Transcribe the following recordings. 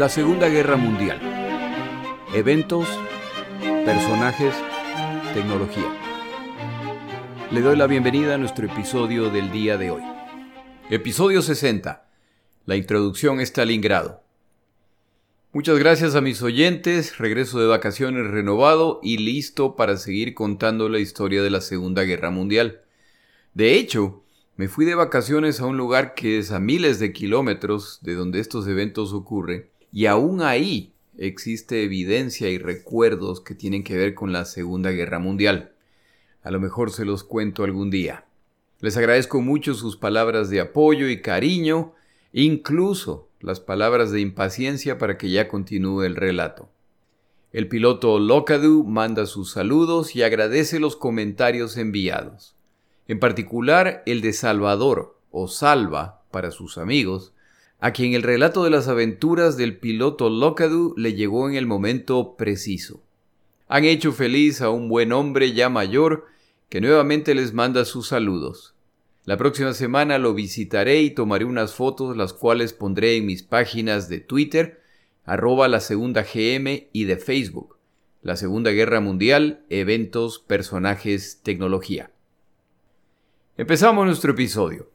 La Segunda Guerra Mundial. Eventos, personajes, tecnología. Le doy la bienvenida a nuestro episodio del día de hoy. Episodio 60. La introducción a Stalingrado. Muchas gracias a mis oyentes, regreso de vacaciones renovado y listo para seguir contando la historia de la Segunda Guerra Mundial. De hecho, me fui de vacaciones a un lugar que es a miles de kilómetros de donde estos eventos ocurren y aún ahí existe evidencia y recuerdos que tienen que ver con la Segunda Guerra Mundial. A lo mejor se los cuento algún día. Les agradezco mucho sus palabras de apoyo y cariño, incluso las palabras de impaciencia para que ya continúe el relato. El piloto Locadu manda sus saludos y agradece los comentarios enviados. En particular el de Salvador, o Salva para sus amigos, a quien el relato de las aventuras del piloto Locadu le llegó en el momento preciso. Han hecho feliz a un buen hombre ya mayor que nuevamente les manda sus saludos. La próxima semana lo visitaré y tomaré unas fotos las cuales pondré en mis páginas de Twitter, arroba la segunda GM y de Facebook. La Segunda Guerra Mundial, eventos, personajes, tecnología. Empezamos nuestro episodio.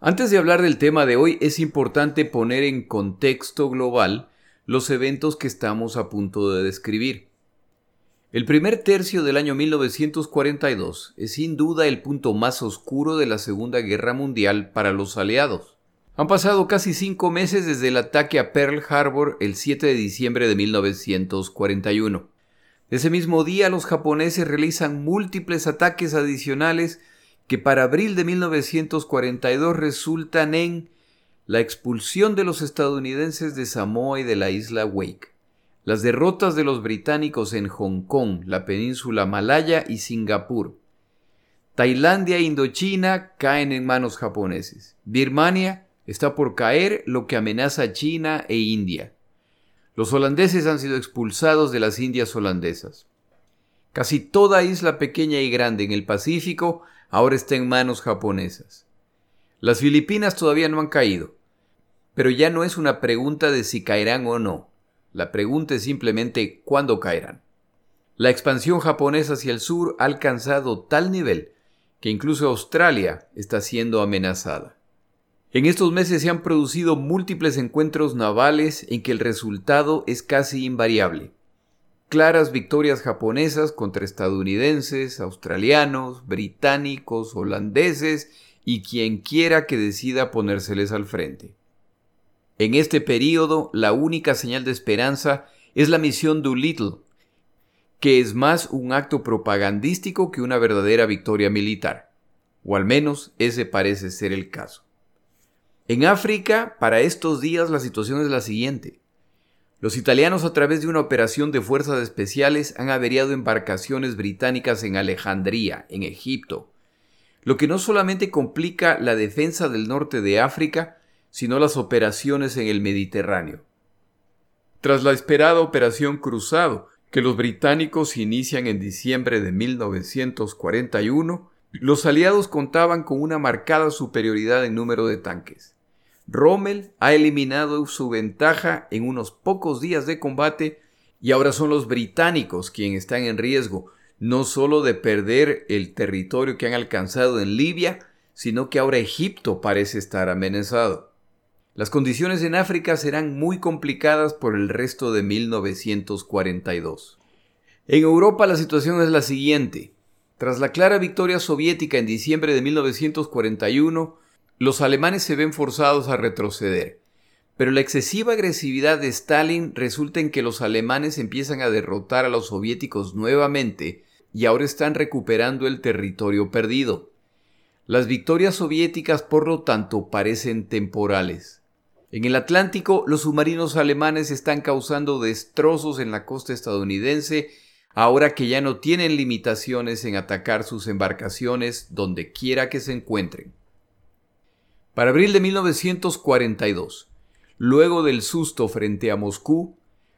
Antes de hablar del tema de hoy, es importante poner en contexto global los eventos que estamos a punto de describir. El primer tercio del año 1942 es sin duda el punto más oscuro de la Segunda Guerra Mundial para los aliados. Han pasado casi cinco meses desde el ataque a Pearl Harbor el 7 de diciembre de 1941. Ese mismo día los japoneses realizan múltiples ataques adicionales que para abril de 1942 resultan en la expulsión de los estadounidenses de Samoa y de la isla Wake, las derrotas de los británicos en Hong Kong, la península Malaya y Singapur. Tailandia e Indochina caen en manos japoneses. Birmania está por caer, lo que amenaza a China e India. Los holandeses han sido expulsados de las Indias holandesas. Casi toda isla pequeña y grande en el Pacífico ahora está en manos japonesas. Las Filipinas todavía no han caído, pero ya no es una pregunta de si caerán o no. La pregunta es simplemente cuándo caerán. La expansión japonesa hacia el sur ha alcanzado tal nivel que incluso Australia está siendo amenazada. En estos meses se han producido múltiples encuentros navales en que el resultado es casi invariable claras victorias japonesas contra estadounidenses, australianos, británicos, holandeses y quien quiera que decida ponérseles al frente. En este período, la única señal de esperanza es la misión Doolittle, que es más un acto propagandístico que una verdadera victoria militar, o al menos ese parece ser el caso. En África, para estos días la situación es la siguiente. Los italianos a través de una operación de fuerzas especiales han averiado embarcaciones británicas en Alejandría, en Egipto, lo que no solamente complica la defensa del norte de África, sino las operaciones en el Mediterráneo. Tras la esperada Operación Cruzado, que los británicos inician en diciembre de 1941, los aliados contaban con una marcada superioridad en número de tanques. Rommel ha eliminado su ventaja en unos pocos días de combate y ahora son los británicos quienes están en riesgo no solo de perder el territorio que han alcanzado en Libia, sino que ahora Egipto parece estar amenazado. Las condiciones en África serán muy complicadas por el resto de 1942. En Europa la situación es la siguiente. Tras la clara victoria soviética en diciembre de 1941, los alemanes se ven forzados a retroceder. Pero la excesiva agresividad de Stalin resulta en que los alemanes empiezan a derrotar a los soviéticos nuevamente y ahora están recuperando el territorio perdido. Las victorias soviéticas, por lo tanto, parecen temporales. En el Atlántico, los submarinos alemanes están causando destrozos en la costa estadounidense ahora que ya no tienen limitaciones en atacar sus embarcaciones donde quiera que se encuentren. Para abril de 1942, luego del susto frente a Moscú,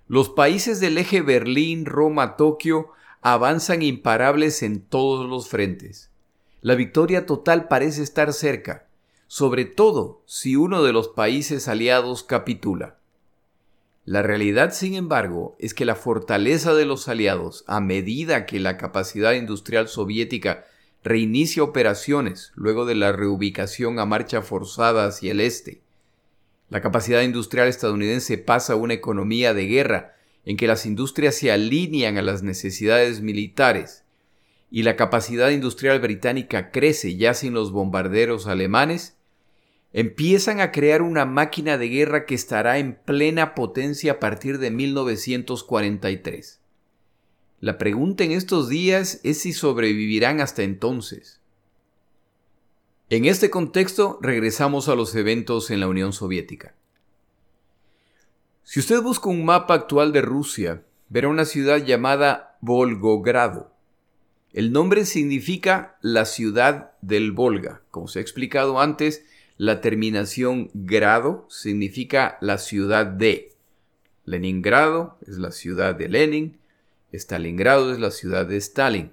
los países del eje Berlín, Roma, Tokio avanzan imparables en todos los frentes. La victoria total parece estar cerca, sobre todo si uno de los países aliados capitula. La realidad, sin embargo, es que la fortaleza de los aliados, a medida que la capacidad industrial soviética reinicia operaciones luego de la reubicación a marcha forzada hacia el este, la capacidad industrial estadounidense pasa a una economía de guerra en que las industrias se alinean a las necesidades militares y la capacidad industrial británica crece ya sin los bombarderos alemanes, empiezan a crear una máquina de guerra que estará en plena potencia a partir de 1943. La pregunta en estos días es si sobrevivirán hasta entonces. En este contexto regresamos a los eventos en la Unión Soviética. Si usted busca un mapa actual de Rusia, verá una ciudad llamada Volgogrado. El nombre significa la ciudad del Volga. Como se ha explicado antes, la terminación grado significa la ciudad de. Leningrado es la ciudad de Lenin, Stalingrado es la ciudad de Stalin.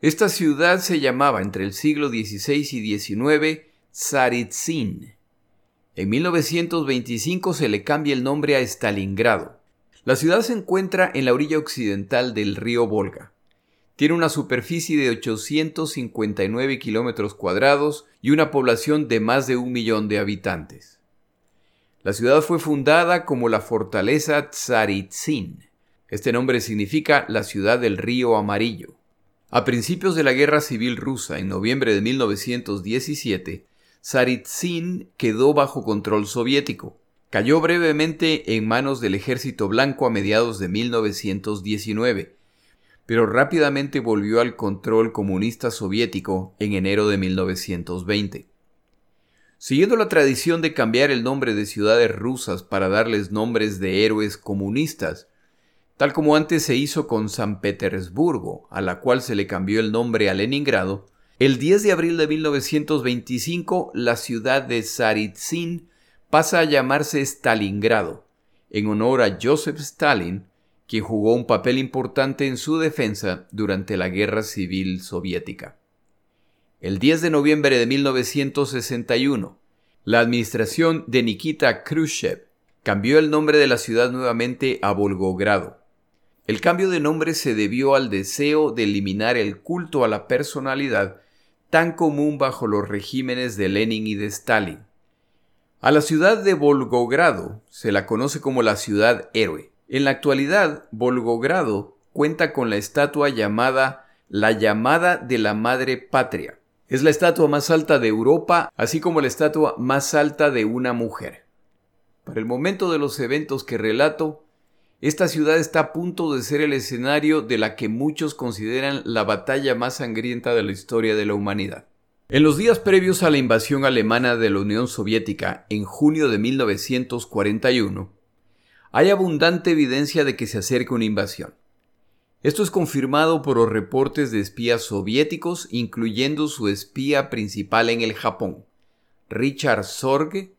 Esta ciudad se llamaba entre el siglo XVI y XIX Tsaritsyn. En 1925 se le cambia el nombre a Stalingrado. La ciudad se encuentra en la orilla occidental del río Volga. Tiene una superficie de 859 kilómetros cuadrados y una población de más de un millón de habitantes. La ciudad fue fundada como la fortaleza Tsaritsyn. Este nombre significa la ciudad del río amarillo. A principios de la Guerra Civil Rusa, en noviembre de 1917, Tsaritsyn quedó bajo control soviético. Cayó brevemente en manos del ejército blanco a mediados de 1919 pero rápidamente volvió al control comunista soviético en enero de 1920. Siguiendo la tradición de cambiar el nombre de ciudades rusas para darles nombres de héroes comunistas, tal como antes se hizo con San Petersburgo, a la cual se le cambió el nombre a Leningrado, el 10 de abril de 1925 la ciudad de Saritsyn pasa a llamarse Stalingrado, en honor a Joseph Stalin, quien jugó un papel importante en su defensa durante la Guerra Civil Soviética. El 10 de noviembre de 1961, la administración de Nikita Khrushchev cambió el nombre de la ciudad nuevamente a Volgogrado. El cambio de nombre se debió al deseo de eliminar el culto a la personalidad tan común bajo los regímenes de Lenin y de Stalin. A la ciudad de Volgogrado se la conoce como la ciudad héroe. En la actualidad, Volgogrado cuenta con la estatua llamada la llamada de la Madre Patria. Es la estatua más alta de Europa, así como la estatua más alta de una mujer. Para el momento de los eventos que relato, esta ciudad está a punto de ser el escenario de la que muchos consideran la batalla más sangrienta de la historia de la humanidad. En los días previos a la invasión alemana de la Unión Soviética en junio de 1941, hay abundante evidencia de que se acerca una invasión. Esto es confirmado por los reportes de espías soviéticos, incluyendo su espía principal en el Japón, Richard Sorge,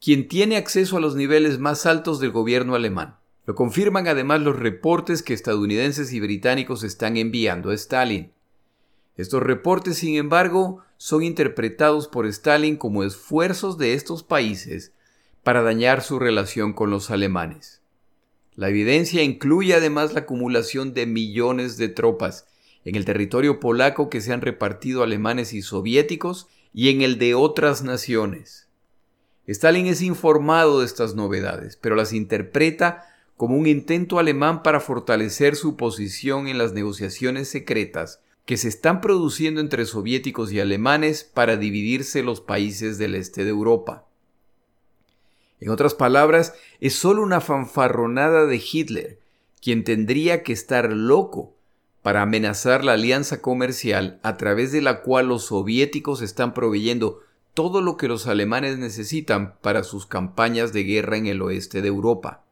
quien tiene acceso a los niveles más altos del gobierno alemán. Lo confirman además los reportes que estadounidenses y británicos están enviando a Stalin. Estos reportes, sin embargo, son interpretados por Stalin como esfuerzos de estos países para dañar su relación con los alemanes. La evidencia incluye además la acumulación de millones de tropas en el territorio polaco que se han repartido alemanes y soviéticos y en el de otras naciones. Stalin es informado de estas novedades, pero las interpreta como un intento alemán para fortalecer su posición en las negociaciones secretas que se están produciendo entre soviéticos y alemanes para dividirse los países del este de Europa. En otras palabras, es solo una fanfarronada de Hitler, quien tendría que estar loco para amenazar la alianza comercial a través de la cual los soviéticos están proveyendo todo lo que los alemanes necesitan para sus campañas de guerra en el oeste de Europa.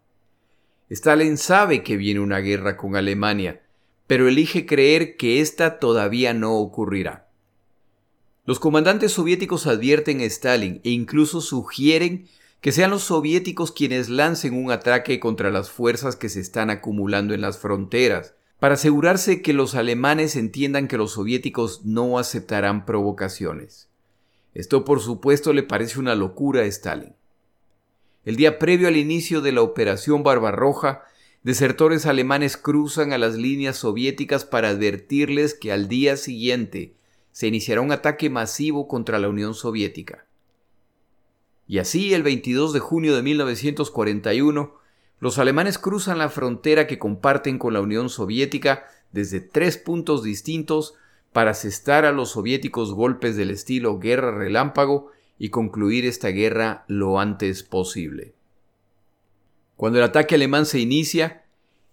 Stalin sabe que viene una guerra con Alemania, pero elige creer que esta todavía no ocurrirá. Los comandantes soviéticos advierten a Stalin e incluso sugieren que sean los soviéticos quienes lancen un ataque contra las fuerzas que se están acumulando en las fronteras, para asegurarse que los alemanes entiendan que los soviéticos no aceptarán provocaciones. Esto por supuesto le parece una locura a Stalin. El día previo al inicio de la Operación Barbarroja, desertores alemanes cruzan a las líneas soviéticas para advertirles que al día siguiente se iniciará un ataque masivo contra la Unión Soviética. Y así, el 22 de junio de 1941, los alemanes cruzan la frontera que comparten con la Unión Soviética desde tres puntos distintos para asestar a los soviéticos golpes del estilo guerra relámpago y concluir esta guerra lo antes posible. Cuando el ataque alemán se inicia,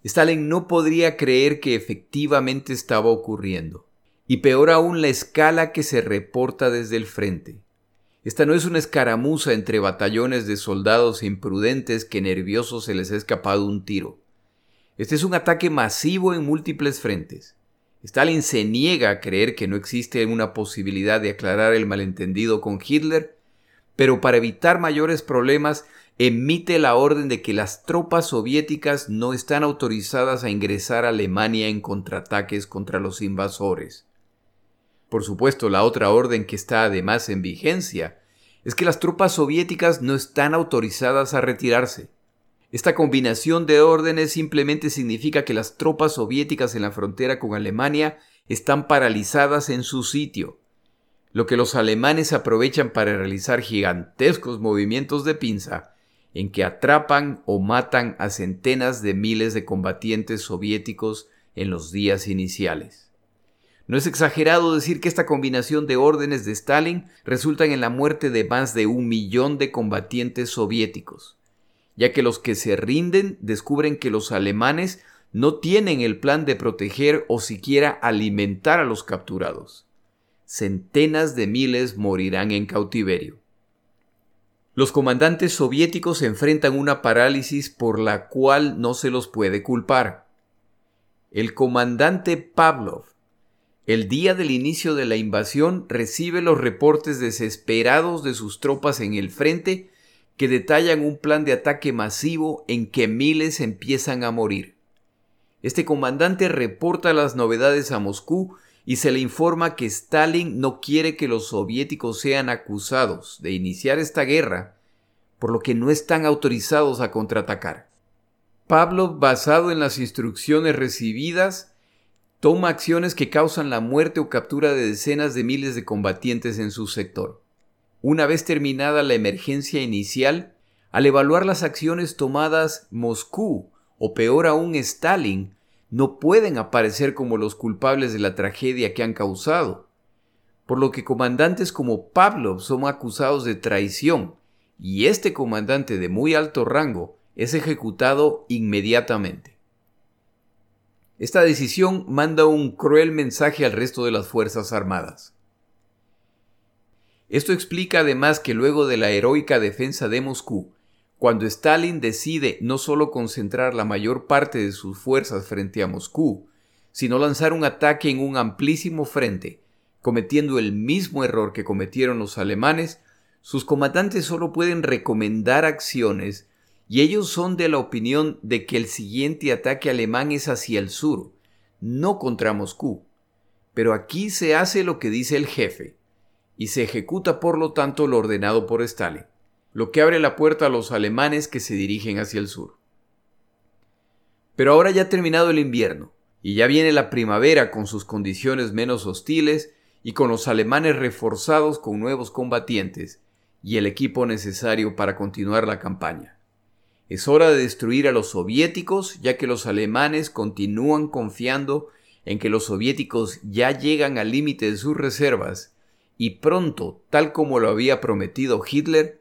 Stalin no podría creer que efectivamente estaba ocurriendo, y peor aún la escala que se reporta desde el frente. Esta no es una escaramuza entre batallones de soldados imprudentes que nerviosos se les ha escapado un tiro. Este es un ataque masivo en múltiples frentes. Stalin se niega a creer que no existe una posibilidad de aclarar el malentendido con Hitler pero para evitar mayores problemas emite la orden de que las tropas soviéticas no están autorizadas a ingresar a Alemania en contraataques contra los invasores. Por supuesto, la otra orden que está además en vigencia es que las tropas soviéticas no están autorizadas a retirarse. Esta combinación de órdenes simplemente significa que las tropas soviéticas en la frontera con Alemania están paralizadas en su sitio, lo que los alemanes aprovechan para realizar gigantescos movimientos de pinza en que atrapan o matan a centenas de miles de combatientes soviéticos en los días iniciales. No es exagerado decir que esta combinación de órdenes de Stalin resultan en la muerte de más de un millón de combatientes soviéticos, ya que los que se rinden descubren que los alemanes no tienen el plan de proteger o siquiera alimentar a los capturados centenas de miles morirán en cautiverio. Los comandantes soviéticos enfrentan una parálisis por la cual no se los puede culpar. El comandante Pavlov, el día del inicio de la invasión, recibe los reportes desesperados de sus tropas en el frente que detallan un plan de ataque masivo en que miles empiezan a morir. Este comandante reporta las novedades a Moscú y se le informa que Stalin no quiere que los soviéticos sean acusados de iniciar esta guerra, por lo que no están autorizados a contraatacar. Pablo, basado en las instrucciones recibidas, toma acciones que causan la muerte o captura de decenas de miles de combatientes en su sector. Una vez terminada la emergencia inicial, al evaluar las acciones tomadas Moscú, o peor aún Stalin, no pueden aparecer como los culpables de la tragedia que han causado, por lo que comandantes como Pablo son acusados de traición, y este comandante de muy alto rango es ejecutado inmediatamente. Esta decisión manda un cruel mensaje al resto de las Fuerzas Armadas. Esto explica además que luego de la heroica defensa de Moscú, cuando Stalin decide no solo concentrar la mayor parte de sus fuerzas frente a Moscú, sino lanzar un ataque en un amplísimo frente, cometiendo el mismo error que cometieron los alemanes, sus comandantes solo pueden recomendar acciones y ellos son de la opinión de que el siguiente ataque alemán es hacia el sur, no contra Moscú. Pero aquí se hace lo que dice el jefe, y se ejecuta por lo tanto lo ordenado por Stalin lo que abre la puerta a los alemanes que se dirigen hacia el sur. Pero ahora ya ha terminado el invierno, y ya viene la primavera con sus condiciones menos hostiles y con los alemanes reforzados con nuevos combatientes y el equipo necesario para continuar la campaña. Es hora de destruir a los soviéticos, ya que los alemanes continúan confiando en que los soviéticos ya llegan al límite de sus reservas y pronto, tal como lo había prometido Hitler,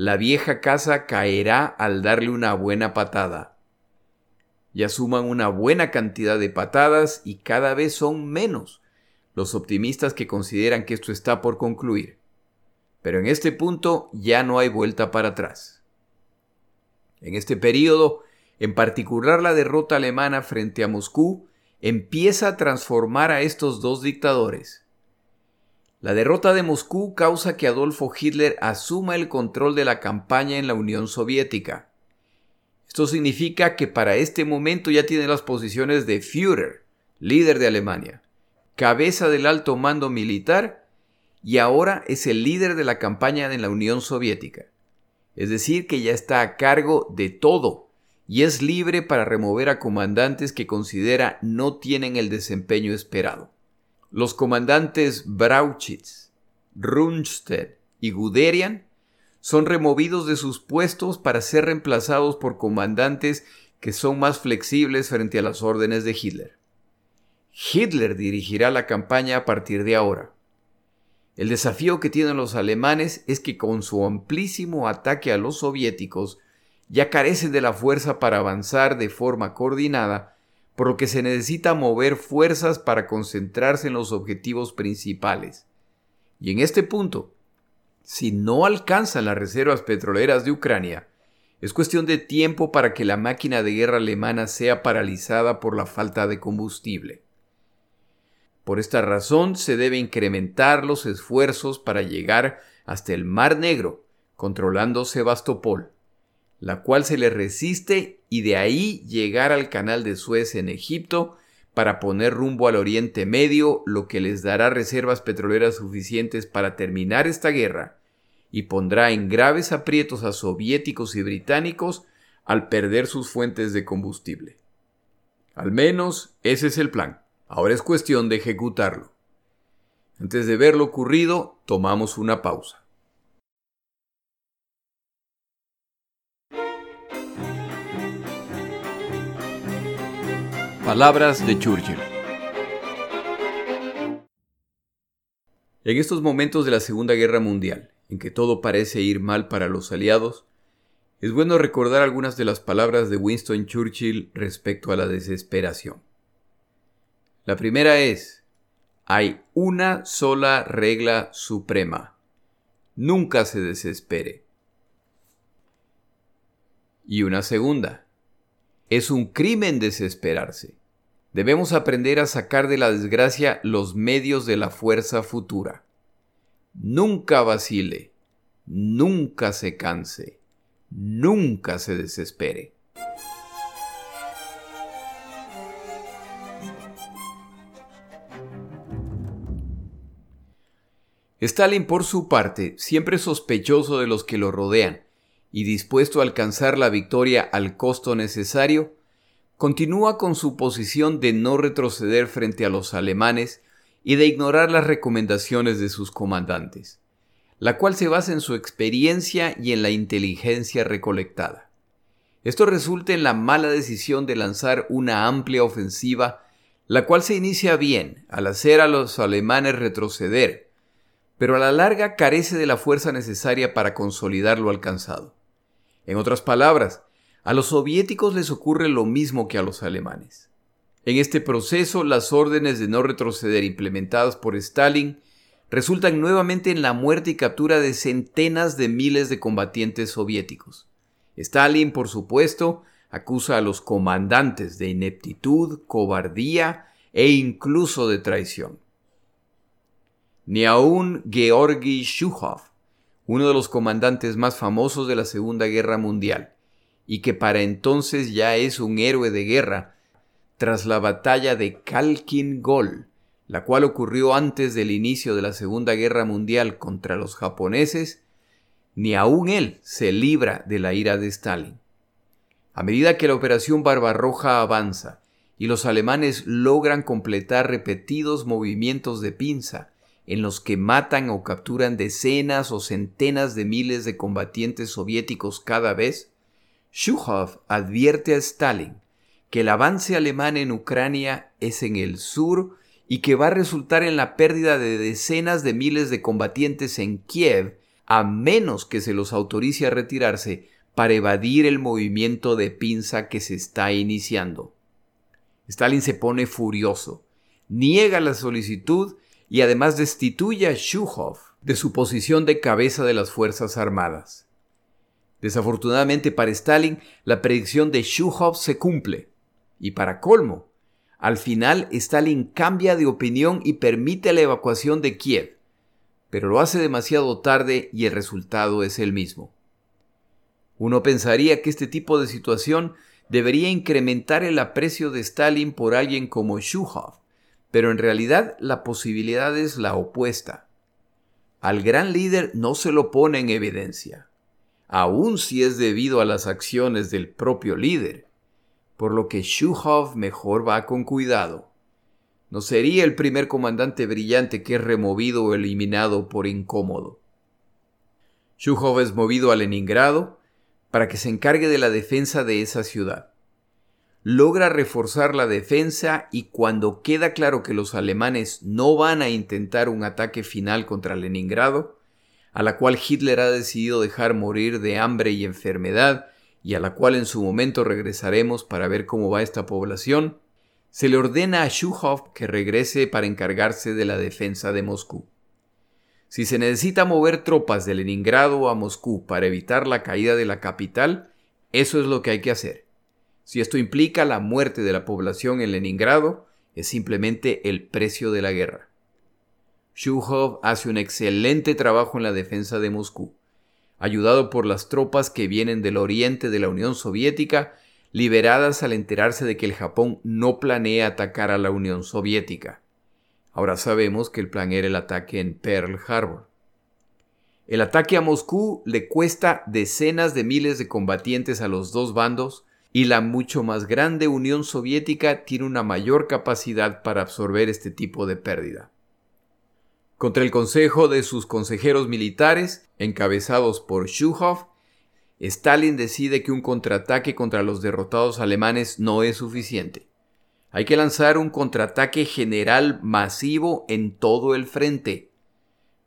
la vieja casa caerá al darle una buena patada. Ya suman una buena cantidad de patadas y cada vez son menos los optimistas que consideran que esto está por concluir. Pero en este punto ya no hay vuelta para atrás. En este periodo, en particular la derrota alemana frente a Moscú, empieza a transformar a estos dos dictadores, la derrota de Moscú causa que Adolfo Hitler asuma el control de la campaña en la Unión Soviética. Esto significa que para este momento ya tiene las posiciones de Führer, líder de Alemania, cabeza del alto mando militar y ahora es el líder de la campaña en la Unión Soviética. es decir, que ya está a cargo de todo y es libre para remover a comandantes que considera no tienen el desempeño esperado. Los comandantes Brauchitz, Rundstedt y Guderian son removidos de sus puestos para ser reemplazados por comandantes que son más flexibles frente a las órdenes de Hitler. Hitler dirigirá la campaña a partir de ahora. El desafío que tienen los alemanes es que con su amplísimo ataque a los soviéticos ya carecen de la fuerza para avanzar de forma coordinada, por lo que se necesita mover fuerzas para concentrarse en los objetivos principales. Y en este punto, si no alcanzan las reservas petroleras de Ucrania, es cuestión de tiempo para que la máquina de guerra alemana sea paralizada por la falta de combustible. Por esta razón se debe incrementar los esfuerzos para llegar hasta el Mar Negro, controlando Sebastopol, la cual se le resiste y de ahí llegar al canal de Suez en Egipto para poner rumbo al Oriente Medio, lo que les dará reservas petroleras suficientes para terminar esta guerra y pondrá en graves aprietos a soviéticos y británicos al perder sus fuentes de combustible. Al menos ese es el plan. Ahora es cuestión de ejecutarlo. Antes de ver lo ocurrido, tomamos una pausa. Palabras de Churchill. En estos momentos de la Segunda Guerra Mundial, en que todo parece ir mal para los aliados, es bueno recordar algunas de las palabras de Winston Churchill respecto a la desesperación. La primera es, hay una sola regla suprema. Nunca se desespere. Y una segunda, es un crimen desesperarse. Debemos aprender a sacar de la desgracia los medios de la fuerza futura. Nunca vacile, nunca se canse, nunca se desespere. Stalin, por su parte, siempre sospechoso de los que lo rodean y dispuesto a alcanzar la victoria al costo necesario, continúa con su posición de no retroceder frente a los alemanes y de ignorar las recomendaciones de sus comandantes, la cual se basa en su experiencia y en la inteligencia recolectada. Esto resulta en la mala decisión de lanzar una amplia ofensiva, la cual se inicia bien al hacer a los alemanes retroceder, pero a la larga carece de la fuerza necesaria para consolidar lo alcanzado. En otras palabras, a los soviéticos les ocurre lo mismo que a los alemanes. En este proceso, las órdenes de no retroceder implementadas por Stalin resultan nuevamente en la muerte y captura de centenas de miles de combatientes soviéticos. Stalin, por supuesto, acusa a los comandantes de ineptitud, cobardía e incluso de traición. Ni aun Georgi Shukhov, uno de los comandantes más famosos de la Segunda Guerra Mundial, y que para entonces ya es un héroe de guerra, tras la batalla de Kalkin Gol, la cual ocurrió antes del inicio de la Segunda Guerra Mundial contra los japoneses, ni aún él se libra de la ira de Stalin. A medida que la operación Barbarroja avanza y los alemanes logran completar repetidos movimientos de pinza en los que matan o capturan decenas o centenas de miles de combatientes soviéticos cada vez, Shukhov advierte a Stalin que el avance alemán en Ucrania es en el sur y que va a resultar en la pérdida de decenas de miles de combatientes en Kiev, a menos que se los autorice a retirarse para evadir el movimiento de pinza que se está iniciando. Stalin se pone furioso, niega la solicitud y además destituye a Shukhov de su posición de cabeza de las Fuerzas Armadas. Desafortunadamente para Stalin, la predicción de Shukhov se cumple. Y para colmo, al final Stalin cambia de opinión y permite la evacuación de Kiev, pero lo hace demasiado tarde y el resultado es el mismo. Uno pensaría que este tipo de situación debería incrementar el aprecio de Stalin por alguien como Shukhov, pero en realidad la posibilidad es la opuesta. Al gran líder no se lo pone en evidencia. Aun si es debido a las acciones del propio líder, por lo que Shuhov mejor va con cuidado. No sería el primer comandante brillante que es removido o eliminado por incómodo. Shuhov es movido a Leningrado para que se encargue de la defensa de esa ciudad. Logra reforzar la defensa y cuando queda claro que los alemanes no van a intentar un ataque final contra Leningrado, a la cual Hitler ha decidido dejar morir de hambre y enfermedad, y a la cual en su momento regresaremos para ver cómo va esta población, se le ordena a Shuhov que regrese para encargarse de la defensa de Moscú. Si se necesita mover tropas de Leningrado a Moscú para evitar la caída de la capital, eso es lo que hay que hacer. Si esto implica la muerte de la población en Leningrado, es simplemente el precio de la guerra. Shuhov hace un excelente trabajo en la defensa de Moscú, ayudado por las tropas que vienen del oriente de la Unión Soviética, liberadas al enterarse de que el Japón no planea atacar a la Unión Soviética. Ahora sabemos que el plan era el ataque en Pearl Harbor. El ataque a Moscú le cuesta decenas de miles de combatientes a los dos bandos y la mucho más grande Unión Soviética tiene una mayor capacidad para absorber este tipo de pérdida. Contra el consejo de sus consejeros militares, encabezados por Shuhov, Stalin decide que un contraataque contra los derrotados alemanes no es suficiente. Hay que lanzar un contraataque general masivo en todo el frente.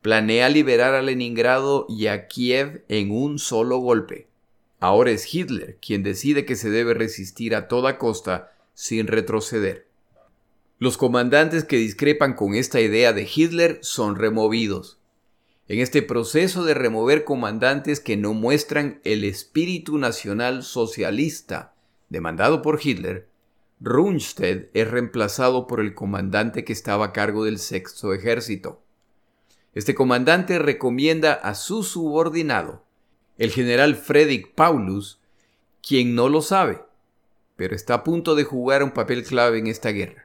Planea liberar a Leningrado y a Kiev en un solo golpe. Ahora es Hitler quien decide que se debe resistir a toda costa sin retroceder. Los comandantes que discrepan con esta idea de Hitler son removidos. En este proceso de remover comandantes que no muestran el espíritu nacional socialista demandado por Hitler, Rundstedt es reemplazado por el comandante que estaba a cargo del sexto ejército. Este comandante recomienda a su subordinado, el general Fredrik Paulus, quien no lo sabe, pero está a punto de jugar un papel clave en esta guerra.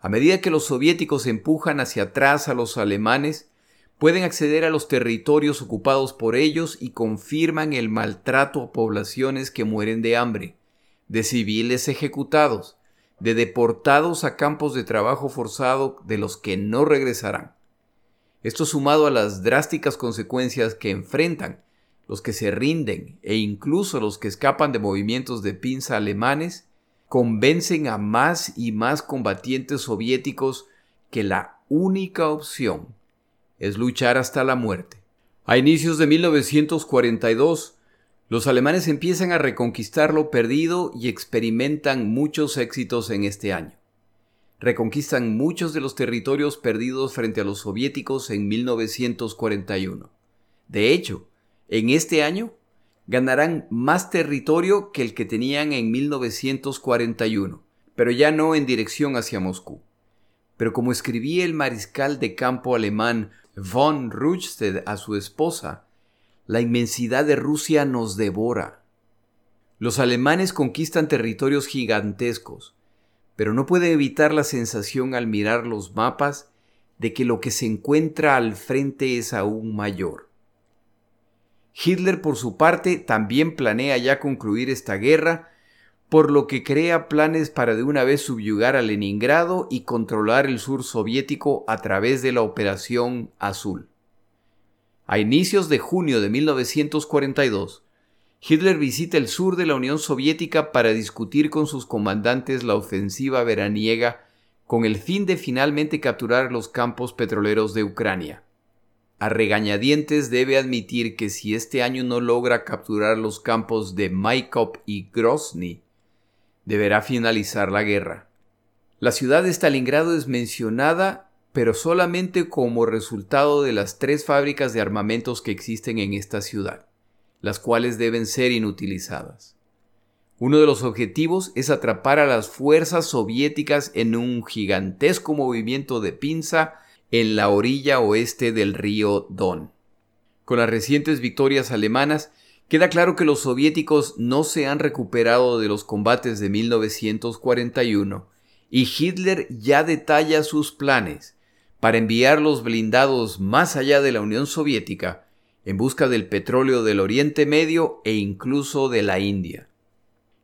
A medida que los soviéticos empujan hacia atrás a los alemanes, pueden acceder a los territorios ocupados por ellos y confirman el maltrato a poblaciones que mueren de hambre, de civiles ejecutados, de deportados a campos de trabajo forzado de los que no regresarán. Esto sumado a las drásticas consecuencias que enfrentan los que se rinden e incluso los que escapan de movimientos de pinza alemanes, convencen a más y más combatientes soviéticos que la única opción es luchar hasta la muerte. A inicios de 1942, los alemanes empiezan a reconquistar lo perdido y experimentan muchos éxitos en este año. Reconquistan muchos de los territorios perdidos frente a los soviéticos en 1941. De hecho, en este año ganarán más territorio que el que tenían en 1941, pero ya no en dirección hacia Moscú. Pero como escribía el mariscal de campo alemán von Rundstedt a su esposa, la inmensidad de Rusia nos devora. Los alemanes conquistan territorios gigantescos, pero no puede evitar la sensación al mirar los mapas de que lo que se encuentra al frente es aún mayor. Hitler, por su parte, también planea ya concluir esta guerra, por lo que crea planes para de una vez subyugar a Leningrado y controlar el sur soviético a través de la Operación Azul. A inicios de junio de 1942, Hitler visita el sur de la Unión Soviética para discutir con sus comandantes la ofensiva veraniega con el fin de finalmente capturar los campos petroleros de Ucrania. A regañadientes debe admitir que si este año no logra capturar los campos de Maikop y Grozny, deberá finalizar la guerra. La ciudad de Stalingrado es mencionada, pero solamente como resultado de las tres fábricas de armamentos que existen en esta ciudad, las cuales deben ser inutilizadas. Uno de los objetivos es atrapar a las fuerzas soviéticas en un gigantesco movimiento de pinza en la orilla oeste del río Don. Con las recientes victorias alemanas, queda claro que los soviéticos no se han recuperado de los combates de 1941 y Hitler ya detalla sus planes para enviar los blindados más allá de la Unión Soviética en busca del petróleo del Oriente Medio e incluso de la India.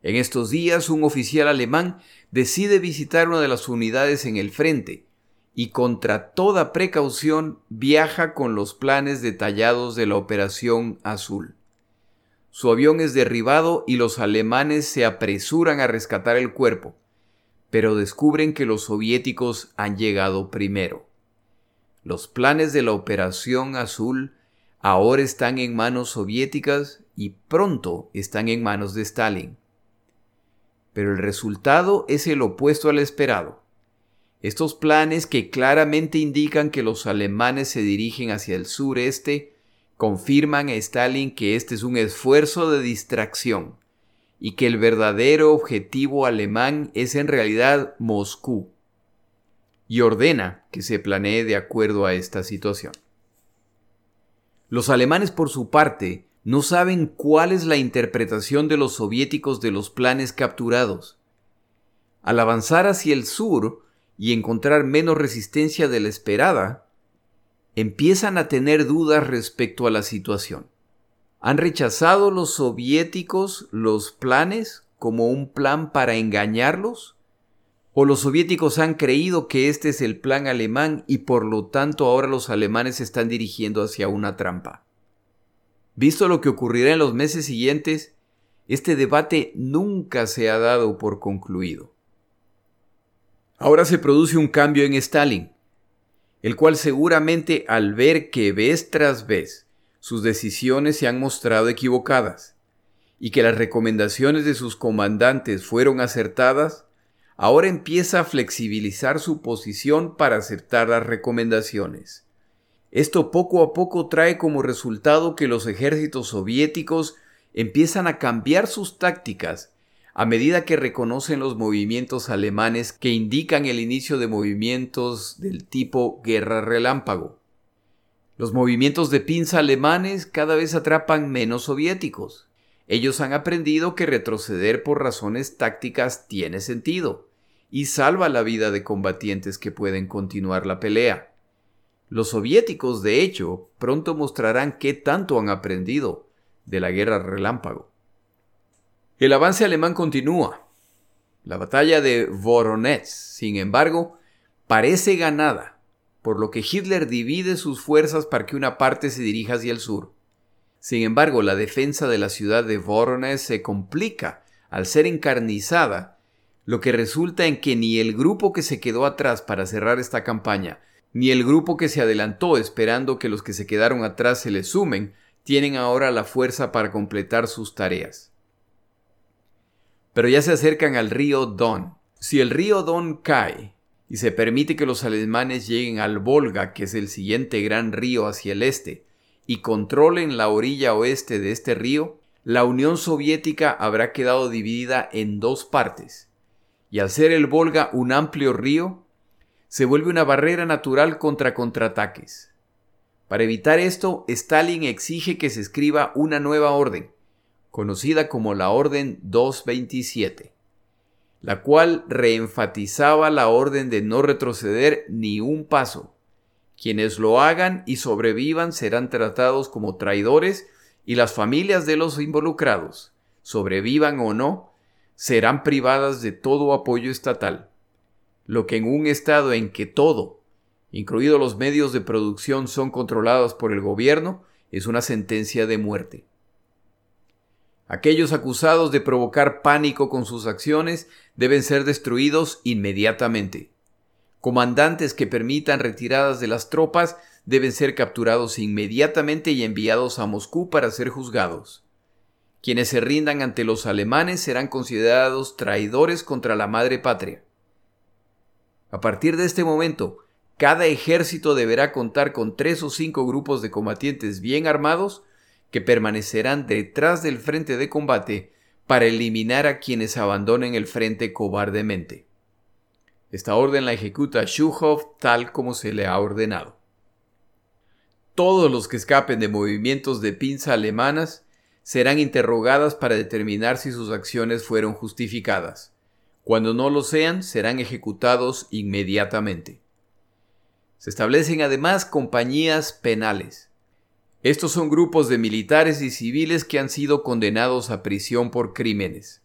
En estos días un oficial alemán decide visitar una de las unidades en el frente y contra toda precaución viaja con los planes detallados de la Operación Azul. Su avión es derribado y los alemanes se apresuran a rescatar el cuerpo, pero descubren que los soviéticos han llegado primero. Los planes de la Operación Azul ahora están en manos soviéticas y pronto están en manos de Stalin. Pero el resultado es el opuesto al esperado. Estos planes que claramente indican que los alemanes se dirigen hacia el sureste confirman a Stalin que este es un esfuerzo de distracción y que el verdadero objetivo alemán es en realidad Moscú y ordena que se planee de acuerdo a esta situación. Los alemanes por su parte no saben cuál es la interpretación de los soviéticos de los planes capturados. Al avanzar hacia el sur, y encontrar menos resistencia de la esperada, empiezan a tener dudas respecto a la situación. ¿Han rechazado los soviéticos los planes como un plan para engañarlos? ¿O los soviéticos han creído que este es el plan alemán y por lo tanto ahora los alemanes se están dirigiendo hacia una trampa? Visto lo que ocurrirá en los meses siguientes, este debate nunca se ha dado por concluido. Ahora se produce un cambio en Stalin, el cual seguramente al ver que vez tras vez sus decisiones se han mostrado equivocadas y que las recomendaciones de sus comandantes fueron acertadas, ahora empieza a flexibilizar su posición para aceptar las recomendaciones. Esto poco a poco trae como resultado que los ejércitos soviéticos empiezan a cambiar sus tácticas a medida que reconocen los movimientos alemanes que indican el inicio de movimientos del tipo guerra relámpago. Los movimientos de pinza alemanes cada vez atrapan menos soviéticos. Ellos han aprendido que retroceder por razones tácticas tiene sentido y salva la vida de combatientes que pueden continuar la pelea. Los soviéticos, de hecho, pronto mostrarán qué tanto han aprendido de la guerra relámpago. El avance alemán continúa. La batalla de Voronezh, sin embargo, parece ganada, por lo que Hitler divide sus fuerzas para que una parte se dirija hacia el sur. Sin embargo, la defensa de la ciudad de Voronezh se complica al ser encarnizada, lo que resulta en que ni el grupo que se quedó atrás para cerrar esta campaña, ni el grupo que se adelantó esperando que los que se quedaron atrás se les sumen, tienen ahora la fuerza para completar sus tareas pero ya se acercan al río Don. Si el río Don cae y se permite que los alemanes lleguen al Volga, que es el siguiente gran río hacia el este, y controlen la orilla oeste de este río, la Unión Soviética habrá quedado dividida en dos partes. Y al ser el Volga un amplio río, se vuelve una barrera natural contra contraataques. Para evitar esto, Stalin exige que se escriba una nueva orden, conocida como la Orden 227, la cual reenfatizaba la orden de no retroceder ni un paso. Quienes lo hagan y sobrevivan serán tratados como traidores y las familias de los involucrados, sobrevivan o no, serán privadas de todo apoyo estatal. Lo que en un estado en que todo, incluidos los medios de producción, son controlados por el gobierno, es una sentencia de muerte. Aquellos acusados de provocar pánico con sus acciones deben ser destruidos inmediatamente. Comandantes que permitan retiradas de las tropas deben ser capturados inmediatamente y enviados a Moscú para ser juzgados. Quienes se rindan ante los alemanes serán considerados traidores contra la madre patria. A partir de este momento, cada ejército deberá contar con tres o cinco grupos de combatientes bien armados que permanecerán detrás del frente de combate para eliminar a quienes abandonen el frente cobardemente. Esta orden la ejecuta Shuhov tal como se le ha ordenado. Todos los que escapen de movimientos de pinza alemanas serán interrogadas para determinar si sus acciones fueron justificadas. Cuando no lo sean, serán ejecutados inmediatamente. Se establecen además compañías penales Estos son grupos de militares y civiles que han sido condenados a prisión por crímenes.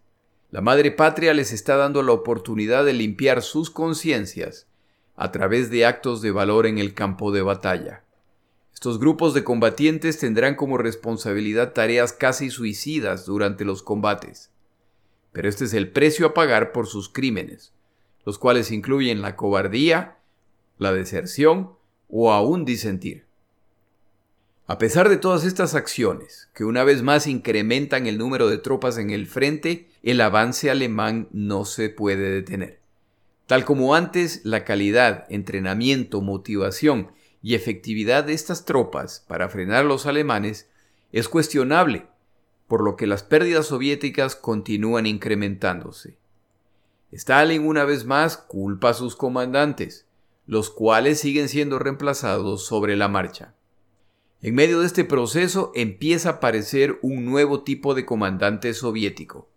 La Madre Patria les está dando la oportunidad de limpiar sus conciencias a través de actos de valor en el campo de batalla. Estos grupos de combatientes tendrán como responsabilidad tareas casi suicidas durante los combates. Pero este es el precio a pagar por sus crímenes, los cuales incluyen la cobardía, la deserción o aún disentir. A pesar de todas estas acciones, que una vez más incrementan el número de tropas en el frente, el avance alemán no se puede detener. Tal como antes, la calidad, entrenamiento, motivación y efectividad de estas tropas para frenar a los alemanes es cuestionable, por lo que las pérdidas soviéticas continúan incrementándose. Stalin una vez más culpa a sus comandantes, los cuales siguen siendo reemplazados sobre la marcha. En medio de este proceso empieza a aparecer un nuevo tipo de comandante soviético,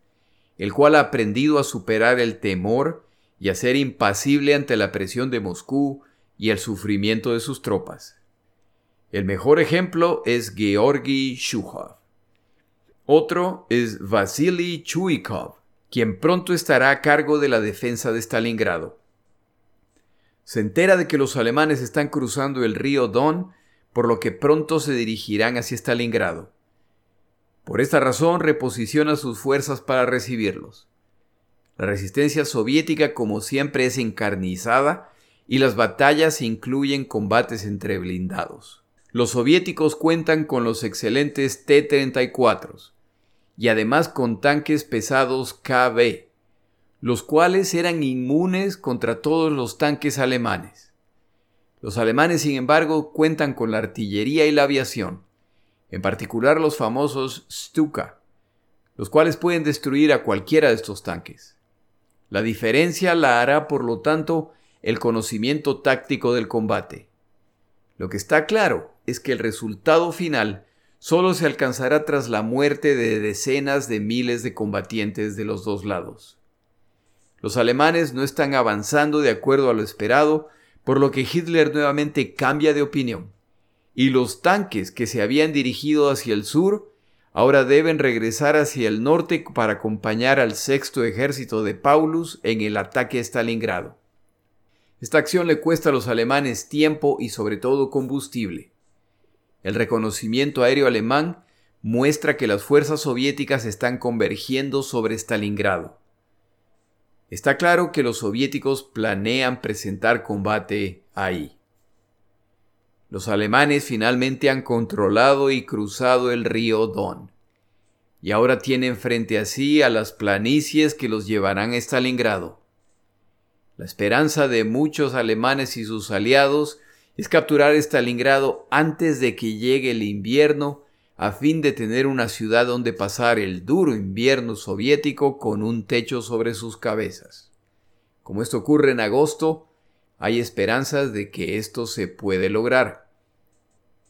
el cual ha aprendido a superar el temor y a ser impasible ante la presión de Moscú y el sufrimiento de sus tropas. El mejor ejemplo es Georgi Shukhov. Otro es Vasily Chuikov, quien pronto estará a cargo de la defensa de Stalingrado. Se entera de que los alemanes están cruzando el río Don por lo que pronto se dirigirán hacia Stalingrado. Por esta razón reposiciona sus fuerzas para recibirlos. La resistencia soviética como siempre es encarnizada y las batallas incluyen combates entre blindados. Los soviéticos cuentan con los excelentes T-34 y además con tanques pesados KB, los cuales eran inmunes contra todos los tanques alemanes. Los alemanes, sin embargo, cuentan con la artillería y la aviación, en particular los famosos Stuka, los cuales pueden destruir a cualquiera de estos tanques. La diferencia la hará, por lo tanto, el conocimiento táctico del combate. Lo que está claro es que el resultado final solo se alcanzará tras la muerte de decenas de miles de combatientes de los dos lados. Los alemanes no están avanzando de acuerdo a lo esperado por lo que Hitler nuevamente cambia de opinión, y los tanques que se habían dirigido hacia el sur ahora deben regresar hacia el norte para acompañar al sexto ejército de Paulus en el ataque a Stalingrado. Esta acción le cuesta a los alemanes tiempo y sobre todo combustible. El reconocimiento aéreo alemán muestra que las fuerzas soviéticas están convergiendo sobre Stalingrado. Está claro que los soviéticos planean presentar combate ahí. Los alemanes finalmente han controlado y cruzado el río Don, y ahora tienen frente a sí a las planicies que los llevarán a Stalingrado. La esperanza de muchos alemanes y sus aliados es capturar Stalingrado antes de que llegue el invierno a fin de tener una ciudad donde pasar el duro invierno soviético con un techo sobre sus cabezas. Como esto ocurre en agosto, hay esperanzas de que esto se puede lograr.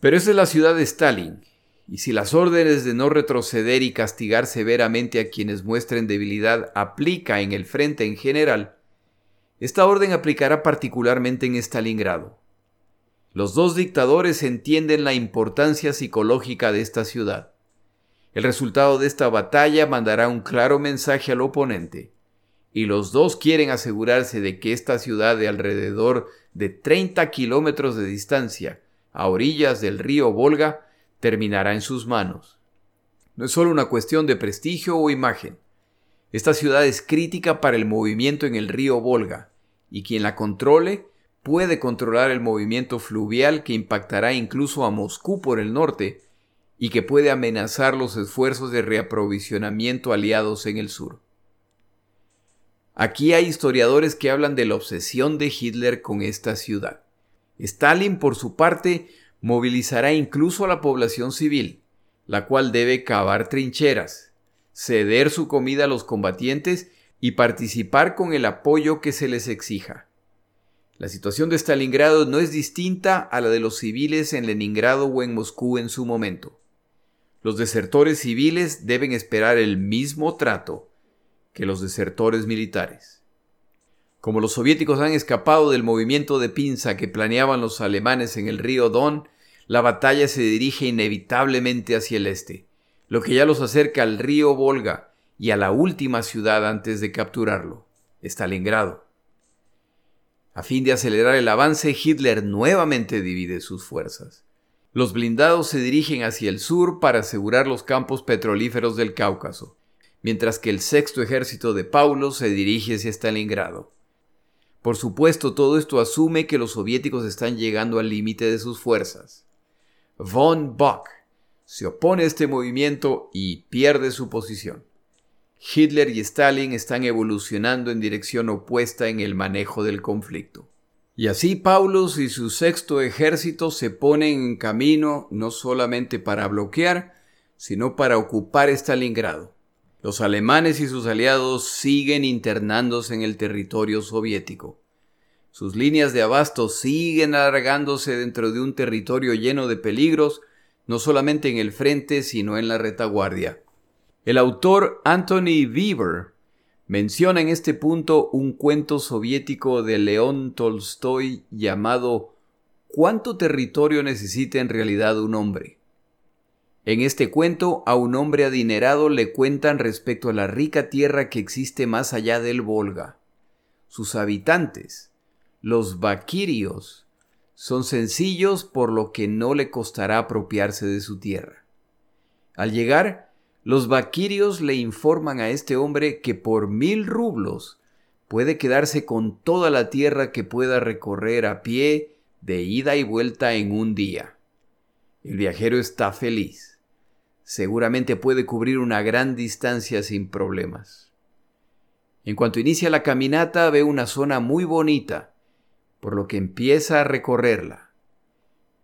Pero esa es la ciudad de Stalin, y si las órdenes de no retroceder y castigar severamente a quienes muestren debilidad aplica en el frente en general, esta orden aplicará particularmente en Stalingrado. Los dos dictadores entienden la importancia psicológica de esta ciudad. El resultado de esta batalla mandará un claro mensaje al oponente, y los dos quieren asegurarse de que esta ciudad de alrededor de 30 kilómetros de distancia, a orillas del río Volga, terminará en sus manos. No es solo una cuestión de prestigio o imagen. Esta ciudad es crítica para el movimiento en el río Volga, y quien la controle puede controlar el movimiento fluvial que impactará incluso a Moscú por el norte y que puede amenazar los esfuerzos de reaprovisionamiento aliados en el sur. Aquí hay historiadores que hablan de la obsesión de Hitler con esta ciudad. Stalin, por su parte, movilizará incluso a la población civil, la cual debe cavar trincheras, ceder su comida a los combatientes y participar con el apoyo que se les exija. La situación de Stalingrado no es distinta a la de los civiles en Leningrado o en Moscú en su momento. Los desertores civiles deben esperar el mismo trato que los desertores militares. Como los soviéticos han escapado del movimiento de pinza que planeaban los alemanes en el río Don, la batalla se dirige inevitablemente hacia el este, lo que ya los acerca al río Volga y a la última ciudad antes de capturarlo, Stalingrado. A fin de acelerar el avance, Hitler nuevamente divide sus fuerzas. Los blindados se dirigen hacia el sur para asegurar los campos petrolíferos del Cáucaso, mientras que el sexto ejército de Paulo se dirige hacia Stalingrado. Por supuesto, todo esto asume que los soviéticos están llegando al límite de sus fuerzas. Von Bock se opone a este movimiento y pierde su posición. Hitler y Stalin están evolucionando en dirección opuesta en el manejo del conflicto. Y así Paulus y su sexto ejército se ponen en camino no solamente para bloquear, sino para ocupar Stalingrado. Los alemanes y sus aliados siguen internándose en el territorio soviético. Sus líneas de abasto siguen alargándose dentro de un territorio lleno de peligros, no solamente en el frente, sino en la retaguardia. El autor Anthony Weaver menciona en este punto un cuento soviético de León Tolstoy llamado ¿Cuánto territorio necesita en realidad un hombre? En este cuento a un hombre adinerado le cuentan respecto a la rica tierra que existe más allá del Volga. Sus habitantes, los vaquirios, son sencillos por lo que no le costará apropiarse de su tierra. Al llegar, los vaquirios le informan a este hombre que por mil rublos puede quedarse con toda la tierra que pueda recorrer a pie de ida y vuelta en un día. El viajero está feliz seguramente puede cubrir una gran distancia sin problemas. En cuanto inicia la caminata ve una zona muy bonita, por lo que empieza a recorrerla.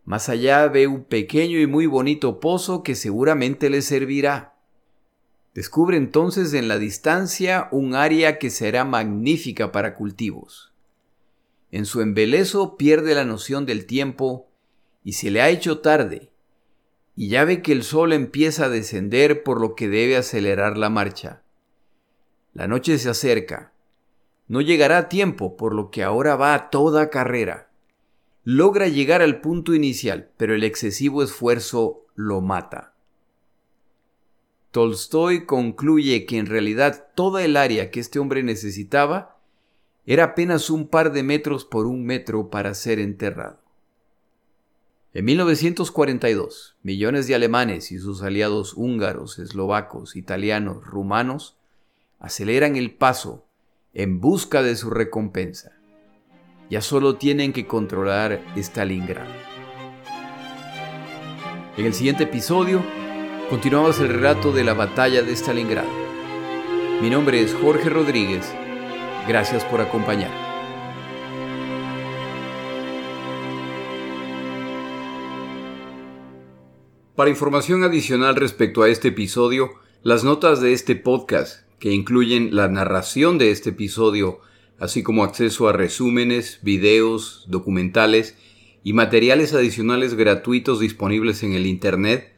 Más allá ve un pequeño y muy bonito pozo que seguramente le servirá. Descubre entonces en la distancia un área que será magnífica para cultivos. En su embelezo pierde la noción del tiempo y se le ha hecho tarde y ya ve que el sol empieza a descender por lo que debe acelerar la marcha. La noche se acerca. No llegará a tiempo, por lo que ahora va a toda carrera. Logra llegar al punto inicial, pero el excesivo esfuerzo lo mata. Tolstoy concluye que en realidad toda el área que este hombre necesitaba era apenas un par de metros por un metro para ser enterrado. En 1942, millones de alemanes y sus aliados húngaros, eslovacos, italianos, rumanos aceleran el paso en busca de su recompensa. Ya solo tienen que controlar Stalingrado. En el siguiente episodio continuamos el relato de la batalla de Stalingrado. Mi nombre es Jorge Rodríguez. Gracias por acompañarme. Para información adicional respecto a este episodio, las notas de este podcast, que incluyen la narración de este episodio, así como acceso a resúmenes, videos, documentales y materiales adicionales gratuitos disponibles en el Internet,